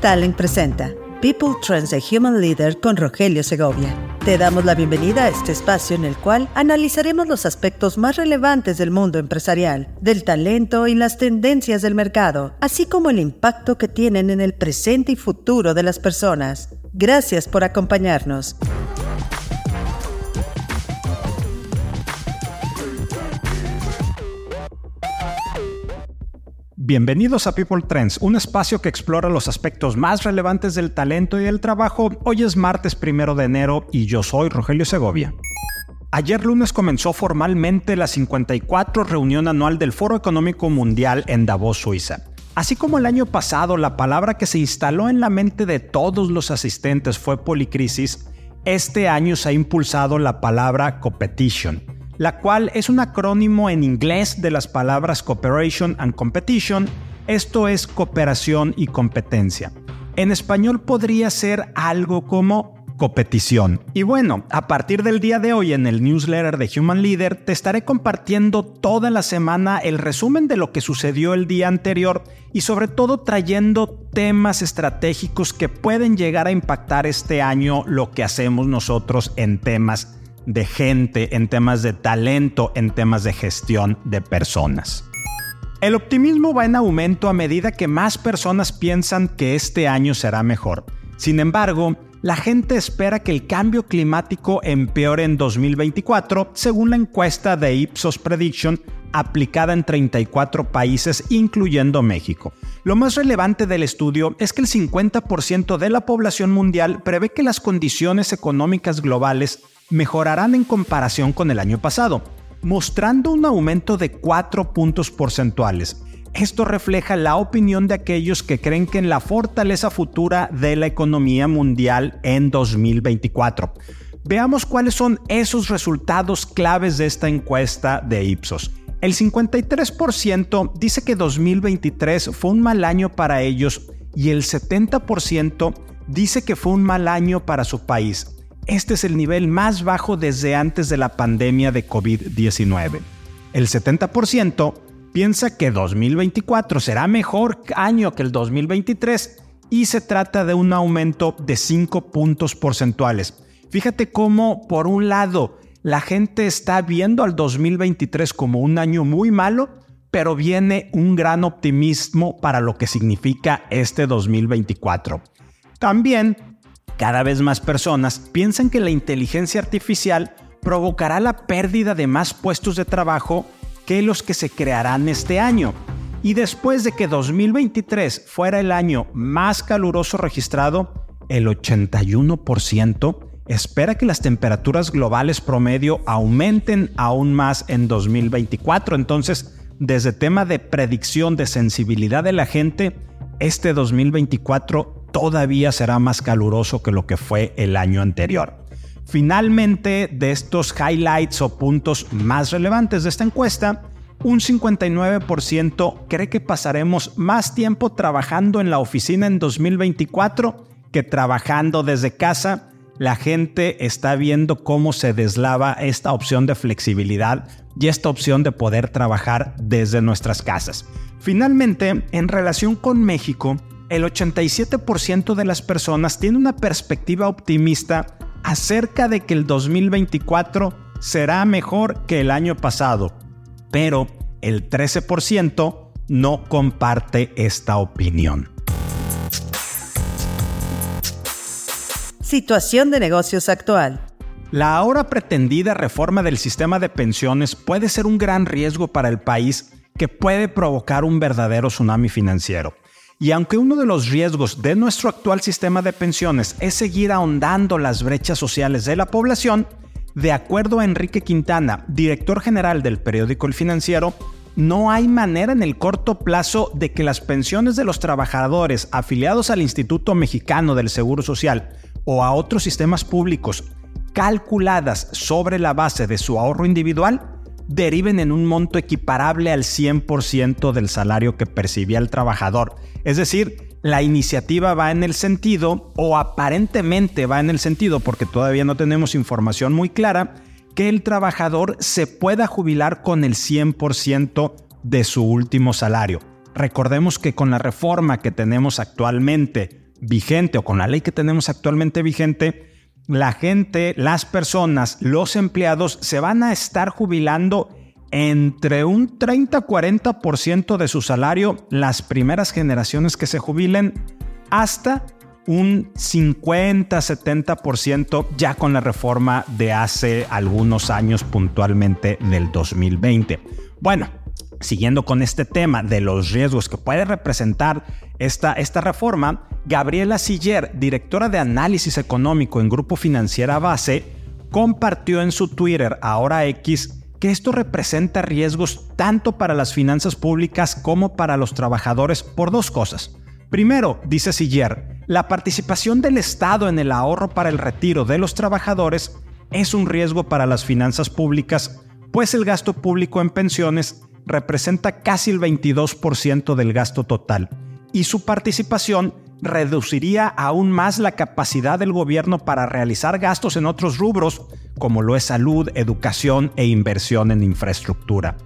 Talent presenta People Trends a Human Leader con Rogelio Segovia. Te damos la bienvenida a este espacio en el cual analizaremos los aspectos más relevantes del mundo empresarial, del talento y las tendencias del mercado, así como el impacto que tienen en el presente y futuro de las personas. Gracias por acompañarnos. Bienvenidos a People Trends, un espacio que explora los aspectos más relevantes del talento y del trabajo. Hoy es martes primero de enero y yo soy Rogelio Segovia. Ayer lunes comenzó formalmente la 54 reunión anual del Foro Económico Mundial en Davos, Suiza. Así como el año pasado la palabra que se instaló en la mente de todos los asistentes fue policrisis, este año se ha impulsado la palabra competition la cual es un acrónimo en inglés de las palabras cooperation and competition, esto es cooperación y competencia. En español podría ser algo como competición. Y bueno, a partir del día de hoy en el newsletter de Human Leader te estaré compartiendo toda la semana el resumen de lo que sucedió el día anterior y sobre todo trayendo temas estratégicos que pueden llegar a impactar este año lo que hacemos nosotros en temas de gente, en temas de talento, en temas de gestión de personas. El optimismo va en aumento a medida que más personas piensan que este año será mejor. Sin embargo, la gente espera que el cambio climático empeore en 2024, según la encuesta de Ipsos Prediction aplicada en 34 países, incluyendo México. Lo más relevante del estudio es que el 50% de la población mundial prevé que las condiciones económicas globales mejorarán en comparación con el año pasado, mostrando un aumento de 4 puntos porcentuales. Esto refleja la opinión de aquellos que creen que en la fortaleza futura de la economía mundial en 2024. Veamos cuáles son esos resultados claves de esta encuesta de Ipsos. El 53% dice que 2023 fue un mal año para ellos y el 70% dice que fue un mal año para su país. Este es el nivel más bajo desde antes de la pandemia de COVID-19. El 70% piensa que 2024 será mejor año que el 2023 y se trata de un aumento de 5 puntos porcentuales. Fíjate cómo, por un lado, la gente está viendo al 2023 como un año muy malo, pero viene un gran optimismo para lo que significa este 2024. También cada vez más personas piensan que la inteligencia artificial provocará la pérdida de más puestos de trabajo que los que se crearán este año. Y después de que 2023 fuera el año más caluroso registrado, el 81% espera que las temperaturas globales promedio aumenten aún más en 2024. Entonces, desde tema de predicción de sensibilidad de la gente, este 2024 todavía será más caluroso que lo que fue el año anterior. Finalmente, de estos highlights o puntos más relevantes de esta encuesta, un 59% cree que pasaremos más tiempo trabajando en la oficina en 2024 que trabajando desde casa. La gente está viendo cómo se deslava esta opción de flexibilidad y esta opción de poder trabajar desde nuestras casas. Finalmente, en relación con México, el 87% de las personas tiene una perspectiva optimista acerca de que el 2024 será mejor que el año pasado, pero el 13% no comparte esta opinión. Situación de negocios actual. La ahora pretendida reforma del sistema de pensiones puede ser un gran riesgo para el país que puede provocar un verdadero tsunami financiero. Y aunque uno de los riesgos de nuestro actual sistema de pensiones es seguir ahondando las brechas sociales de la población, de acuerdo a Enrique Quintana, director general del periódico El Financiero, no hay manera en el corto plazo de que las pensiones de los trabajadores afiliados al Instituto Mexicano del Seguro Social o a otros sistemas públicos calculadas sobre la base de su ahorro individual deriven en un monto equiparable al 100% del salario que percibía el trabajador. Es decir, la iniciativa va en el sentido, o aparentemente va en el sentido, porque todavía no tenemos información muy clara, que el trabajador se pueda jubilar con el 100% de su último salario. Recordemos que con la reforma que tenemos actualmente vigente o con la ley que tenemos actualmente vigente, la gente, las personas, los empleados se van a estar jubilando entre un 30-40% de su salario las primeras generaciones que se jubilen hasta un 50-70% ya con la reforma de hace algunos años puntualmente del 2020. Bueno, siguiendo con este tema de los riesgos que puede representar esta, esta reforma, Gabriela Siller, directora de análisis económico en Grupo Financiera Base, compartió en su Twitter, ahora X, que esto representa riesgos tanto para las finanzas públicas como para los trabajadores por dos cosas. Primero, dice Siller, la participación del Estado en el ahorro para el retiro de los trabajadores es un riesgo para las finanzas públicas, pues el gasto público en pensiones representa casi el 22% del gasto total y su participación reduciría aún más la capacidad del gobierno para realizar gastos en otros rubros, como lo es salud, educación e inversión en infraestructura.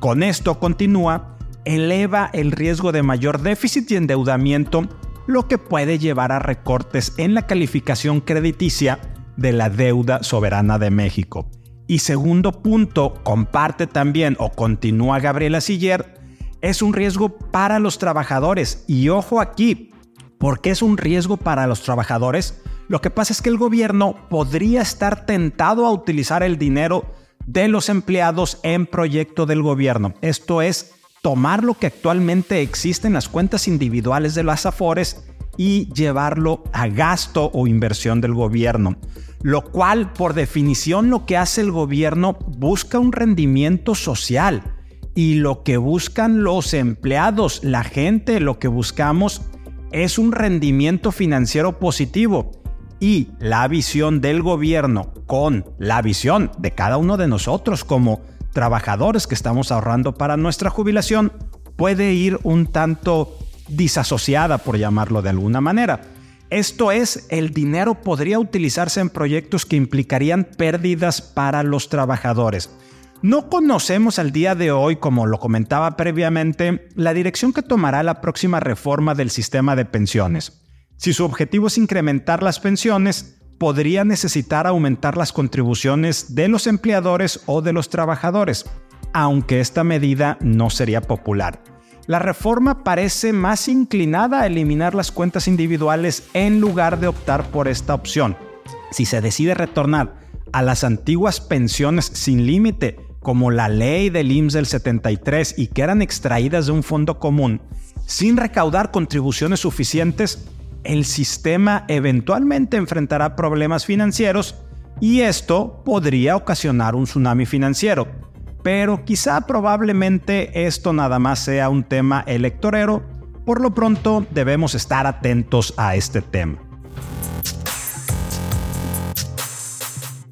Con esto continúa, eleva el riesgo de mayor déficit y endeudamiento, lo que puede llevar a recortes en la calificación crediticia de la deuda soberana de México. Y segundo punto, comparte también o continúa Gabriela Siller, es un riesgo para los trabajadores. Y ojo aquí, ¿por qué es un riesgo para los trabajadores? Lo que pasa es que el gobierno podría estar tentado a utilizar el dinero de los empleados en proyecto del gobierno. Esto es, tomar lo que actualmente existe en las cuentas individuales de las AFORES y llevarlo a gasto o inversión del gobierno lo cual por definición lo que hace el gobierno busca un rendimiento social y lo que buscan los empleados, la gente, lo que buscamos es un rendimiento financiero positivo y la visión del gobierno con la visión de cada uno de nosotros como trabajadores que estamos ahorrando para nuestra jubilación puede ir un tanto disasociada, por llamarlo de alguna manera. Esto es, el dinero podría utilizarse en proyectos que implicarían pérdidas para los trabajadores. No conocemos al día de hoy, como lo comentaba previamente, la dirección que tomará la próxima reforma del sistema de pensiones. Si su objetivo es incrementar las pensiones, podría necesitar aumentar las contribuciones de los empleadores o de los trabajadores, aunque esta medida no sería popular. La reforma parece más inclinada a eliminar las cuentas individuales en lugar de optar por esta opción. Si se decide retornar a las antiguas pensiones sin límite, como la ley del IMSS del 73 y que eran extraídas de un fondo común, sin recaudar contribuciones suficientes, el sistema eventualmente enfrentará problemas financieros y esto podría ocasionar un tsunami financiero pero quizá probablemente esto nada más sea un tema electorero, por lo pronto debemos estar atentos a este tema.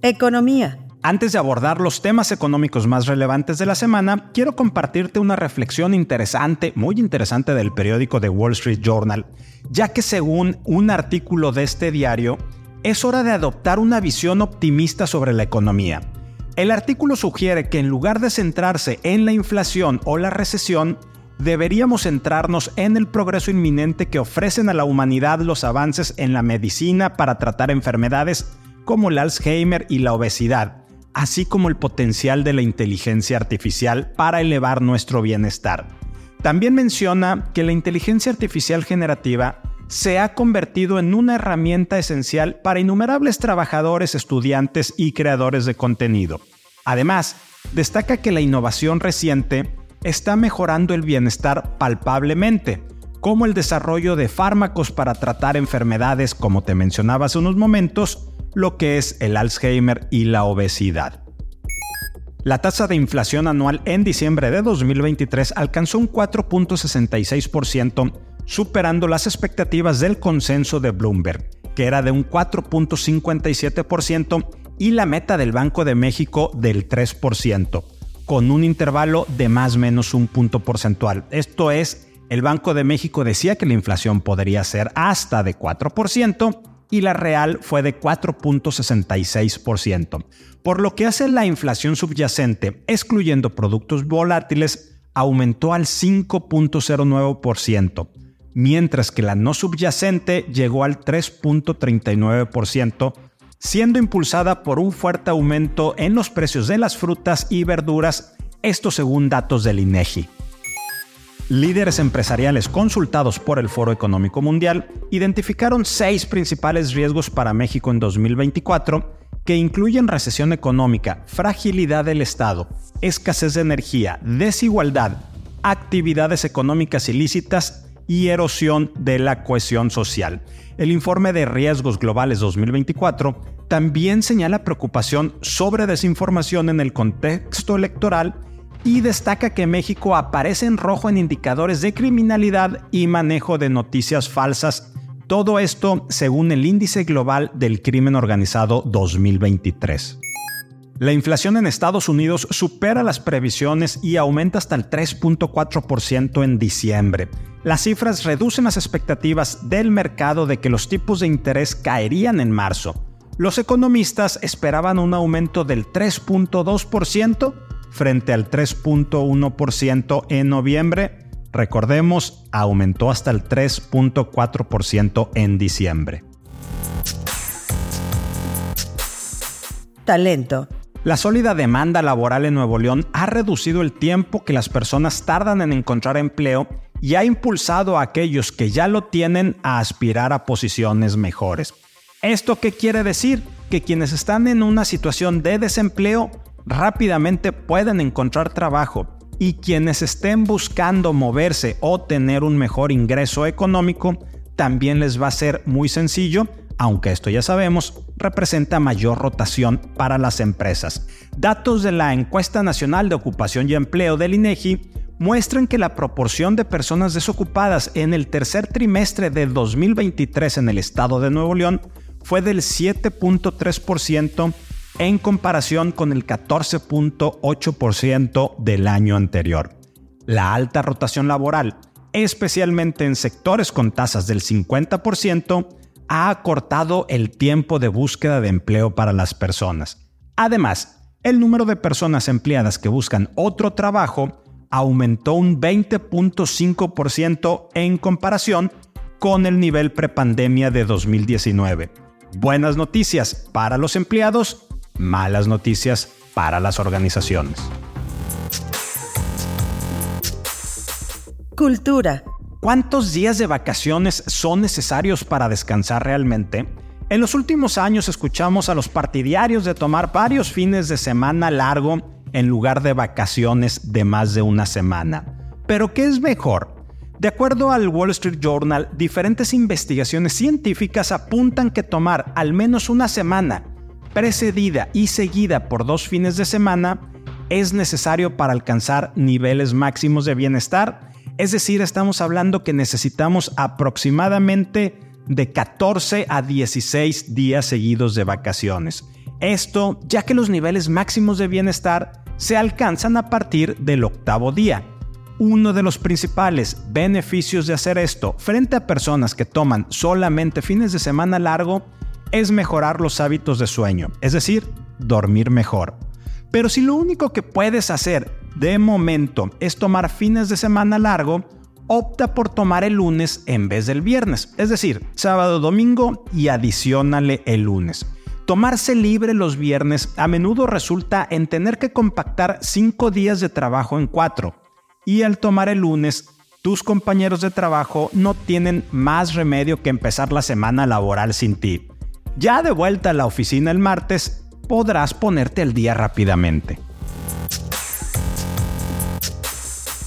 Economía. Antes de abordar los temas económicos más relevantes de la semana, quiero compartirte una reflexión interesante, muy interesante del periódico The Wall Street Journal, ya que según un artículo de este diario, es hora de adoptar una visión optimista sobre la economía el artículo sugiere que en lugar de centrarse en la inflación o la recesión, deberíamos centrarnos en el progreso inminente que ofrecen a la humanidad los avances en la medicina para tratar enfermedades como el Alzheimer y la obesidad, así como el potencial de la inteligencia artificial para elevar nuestro bienestar. También menciona que la inteligencia artificial generativa se ha convertido en una herramienta esencial para innumerables trabajadores, estudiantes y creadores de contenido. Además, destaca que la innovación reciente está mejorando el bienestar palpablemente, como el desarrollo de fármacos para tratar enfermedades como te mencionaba hace unos momentos, lo que es el Alzheimer y la obesidad. La tasa de inflación anual en diciembre de 2023 alcanzó un 4.66%, superando las expectativas del consenso de Bloomberg, que era de un 4.57%, y la meta del Banco de México del 3%, con un intervalo de más o menos un punto porcentual. Esto es, el Banco de México decía que la inflación podría ser hasta de 4% y la real fue de 4.66%, por lo que hace la inflación subyacente, excluyendo productos volátiles, aumentó al 5.09%, mientras que la no subyacente llegó al 3.39%, siendo impulsada por un fuerte aumento en los precios de las frutas y verduras, esto según datos del INEGI. Líderes empresariales consultados por el Foro Económico Mundial identificaron seis principales riesgos para México en 2024 que incluyen recesión económica, fragilidad del Estado, escasez de energía, desigualdad, actividades económicas ilícitas y erosión de la cohesión social. El informe de riesgos globales 2024 también señala preocupación sobre desinformación en el contexto electoral y destaca que México aparece en rojo en indicadores de criminalidad y manejo de noticias falsas. Todo esto según el Índice Global del Crimen Organizado 2023. La inflación en Estados Unidos supera las previsiones y aumenta hasta el 3.4% en diciembre. Las cifras reducen las expectativas del mercado de que los tipos de interés caerían en marzo. Los economistas esperaban un aumento del 3.2% frente al 3.1% en noviembre. Recordemos, aumentó hasta el 3.4% en diciembre. Talento. La sólida demanda laboral en Nuevo León ha reducido el tiempo que las personas tardan en encontrar empleo y ha impulsado a aquellos que ya lo tienen a aspirar a posiciones mejores. ¿Esto qué quiere decir? Que quienes están en una situación de desempleo rápidamente pueden encontrar trabajo y quienes estén buscando moverse o tener un mejor ingreso económico, también les va a ser muy sencillo, aunque esto ya sabemos, representa mayor rotación para las empresas. Datos de la Encuesta Nacional de Ocupación y Empleo del INEGI muestran que la proporción de personas desocupadas en el tercer trimestre de 2023 en el estado de Nuevo León fue del 7.3% en comparación con el 14.8% del año anterior. La alta rotación laboral, especialmente en sectores con tasas del 50%, ha acortado el tiempo de búsqueda de empleo para las personas. Además, el número de personas empleadas que buscan otro trabajo aumentó un 20.5% en comparación con el nivel prepandemia de 2019. Buenas noticias para los empleados malas noticias para las organizaciones. Cultura. ¿Cuántos días de vacaciones son necesarios para descansar realmente? En los últimos años escuchamos a los partidarios de tomar varios fines de semana largo en lugar de vacaciones de más de una semana. Pero ¿qué es mejor? De acuerdo al Wall Street Journal, diferentes investigaciones científicas apuntan que tomar al menos una semana precedida y seguida por dos fines de semana, es necesario para alcanzar niveles máximos de bienestar. Es decir, estamos hablando que necesitamos aproximadamente de 14 a 16 días seguidos de vacaciones. Esto ya que los niveles máximos de bienestar se alcanzan a partir del octavo día. Uno de los principales beneficios de hacer esto frente a personas que toman solamente fines de semana largo es mejorar los hábitos de sueño, es decir, dormir mejor. Pero si lo único que puedes hacer de momento es tomar fines de semana largo, opta por tomar el lunes en vez del viernes, es decir, sábado, domingo y adicionale el lunes. Tomarse libre los viernes a menudo resulta en tener que compactar 5 días de trabajo en 4. Y al tomar el lunes, tus compañeros de trabajo no tienen más remedio que empezar la semana laboral sin ti. Ya de vuelta a la oficina el martes, podrás ponerte al día rápidamente.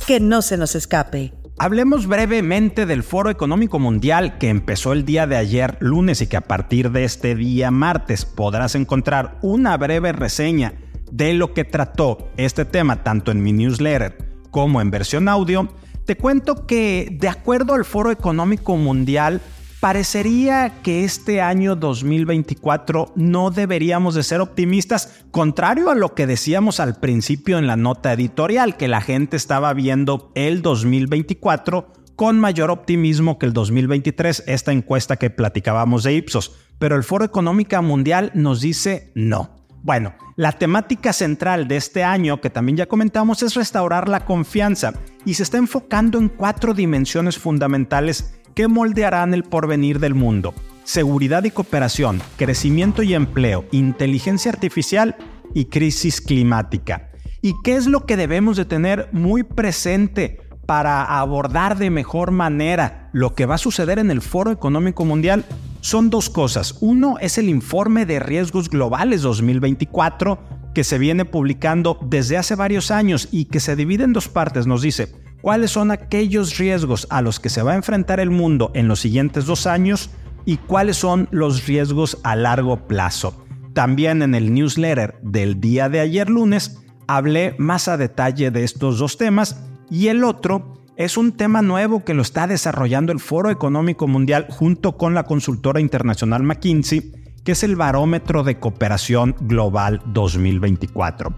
Que no se nos escape. Hablemos brevemente del Foro Económico Mundial que empezó el día de ayer lunes y que a partir de este día martes podrás encontrar una breve reseña de lo que trató este tema tanto en mi newsletter como en versión audio. Te cuento que de acuerdo al Foro Económico Mundial, parecería que este año 2024 no deberíamos de ser optimistas, contrario a lo que decíamos al principio en la nota editorial, que la gente estaba viendo el 2024 con mayor optimismo que el 2023, esta encuesta que platicábamos de Ipsos. Pero el Foro Económica Mundial nos dice no. Bueno, la temática central de este año, que también ya comentamos, es restaurar la confianza y se está enfocando en cuatro dimensiones fundamentales que moldearán el porvenir del mundo. Seguridad y cooperación, crecimiento y empleo, inteligencia artificial y crisis climática. ¿Y qué es lo que debemos de tener muy presente para abordar de mejor manera lo que va a suceder en el Foro Económico Mundial? Son dos cosas. Uno es el informe de riesgos globales 2024 que se viene publicando desde hace varios años y que se divide en dos partes. Nos dice cuáles son aquellos riesgos a los que se va a enfrentar el mundo en los siguientes dos años y cuáles son los riesgos a largo plazo. También en el newsletter del día de ayer lunes hablé más a detalle de estos dos temas y el otro es un tema nuevo que lo está desarrollando el Foro Económico Mundial junto con la consultora internacional McKinsey, que es el Barómetro de Cooperación Global 2024.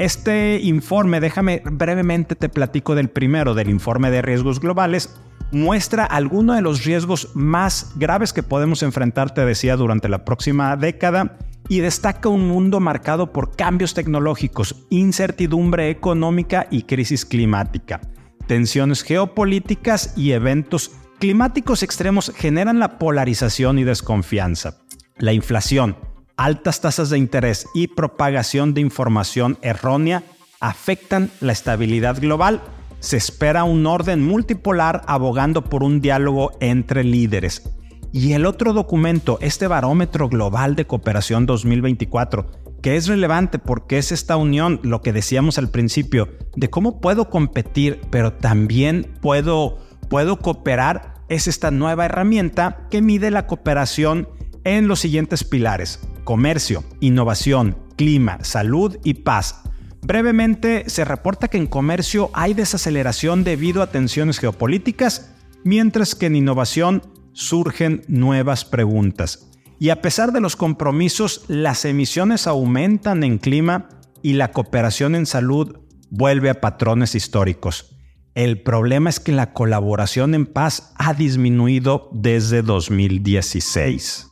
Este informe, déjame brevemente te platico del primero, del informe de riesgos globales, muestra algunos de los riesgos más graves que podemos enfrentar, te decía, durante la próxima década y destaca un mundo marcado por cambios tecnológicos, incertidumbre económica y crisis climática. Tensiones geopolíticas y eventos climáticos extremos generan la polarización y desconfianza. La inflación, altas tasas de interés y propagación de información errónea afectan la estabilidad global. Se espera un orden multipolar abogando por un diálogo entre líderes. Y el otro documento, este barómetro global de cooperación 2024, que es relevante porque es esta unión, lo que decíamos al principio, de cómo puedo competir, pero también puedo, puedo cooperar, es esta nueva herramienta que mide la cooperación en los siguientes pilares, comercio, innovación, clima, salud y paz. Brevemente, se reporta que en comercio hay desaceleración debido a tensiones geopolíticas, mientras que en innovación surgen nuevas preguntas. Y a pesar de los compromisos, las emisiones aumentan en clima y la cooperación en salud vuelve a patrones históricos. El problema es que la colaboración en paz ha disminuido desde 2016.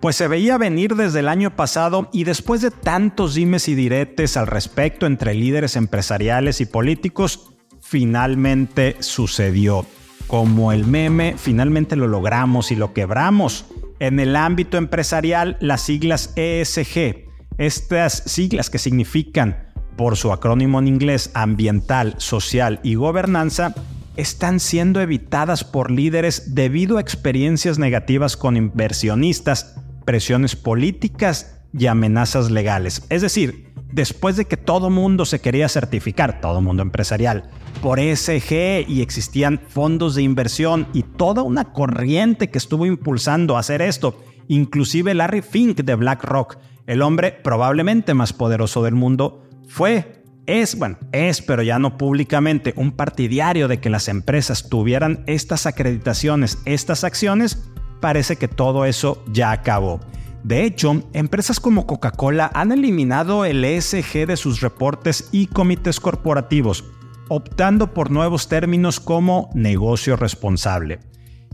Pues se veía venir desde el año pasado y después de tantos dimes y diretes al respecto entre líderes empresariales y políticos, finalmente sucedió como el meme, finalmente lo logramos y lo quebramos. En el ámbito empresarial, las siglas ESG, estas siglas que significan, por su acrónimo en inglés, ambiental, social y gobernanza, están siendo evitadas por líderes debido a experiencias negativas con inversionistas, presiones políticas y amenazas legales. Es decir, después de que todo mundo se quería certificar, todo mundo empresarial, por ESG y existían fondos de inversión y toda una corriente que estuvo impulsando a hacer esto, inclusive Larry Fink de BlackRock, el hombre probablemente más poderoso del mundo, fue, es, bueno, es, pero ya no públicamente, un partidario de que las empresas tuvieran estas acreditaciones, estas acciones, parece que todo eso ya acabó. De hecho, empresas como Coca-Cola han eliminado el ESG de sus reportes y comités corporativos, optando por nuevos términos como negocio responsable.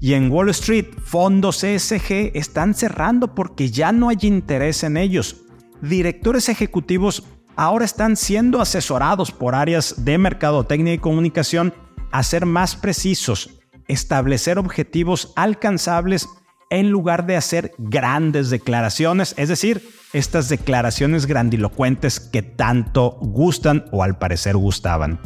Y en Wall Street, fondos ESG están cerrando porque ya no hay interés en ellos. Directores ejecutivos ahora están siendo asesorados por áreas de mercadotecnia y comunicación a ser más precisos, establecer objetivos alcanzables en lugar de hacer grandes declaraciones, es decir, estas declaraciones grandilocuentes que tanto gustan o al parecer gustaban.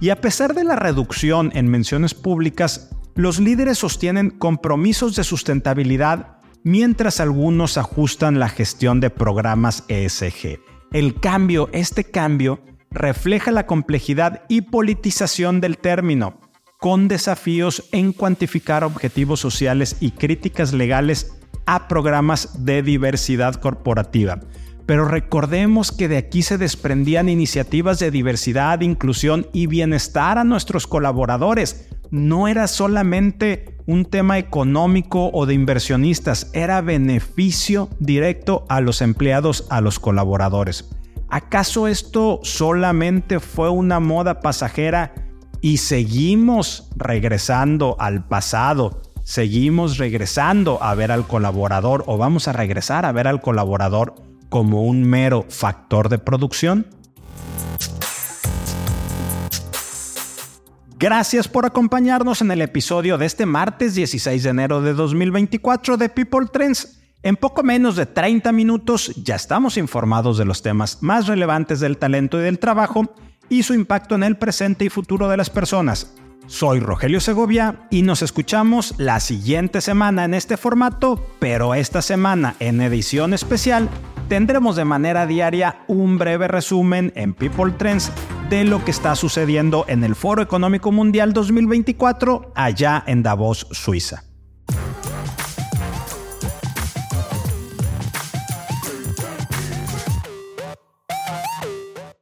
Y a pesar de la reducción en menciones públicas, los líderes sostienen compromisos de sustentabilidad mientras algunos ajustan la gestión de programas ESG. El cambio, este cambio, refleja la complejidad y politización del término, con desafíos en cuantificar objetivos sociales y críticas legales a programas de diversidad corporativa. Pero recordemos que de aquí se desprendían iniciativas de diversidad, inclusión y bienestar a nuestros colaboradores. No era solamente un tema económico o de inversionistas, era beneficio directo a los empleados, a los colaboradores. ¿Acaso esto solamente fue una moda pasajera y seguimos regresando al pasado? Seguimos regresando a ver al colaborador o vamos a regresar a ver al colaborador como un mero factor de producción? Gracias por acompañarnos en el episodio de este martes 16 de enero de 2024 de People Trends. En poco menos de 30 minutos ya estamos informados de los temas más relevantes del talento y del trabajo y su impacto en el presente y futuro de las personas. Soy Rogelio Segovia y nos escuchamos la siguiente semana en este formato, pero esta semana en edición especial tendremos de manera diaria un breve resumen en People Trends de lo que está sucediendo en el Foro Económico Mundial 2024 allá en Davos, Suiza.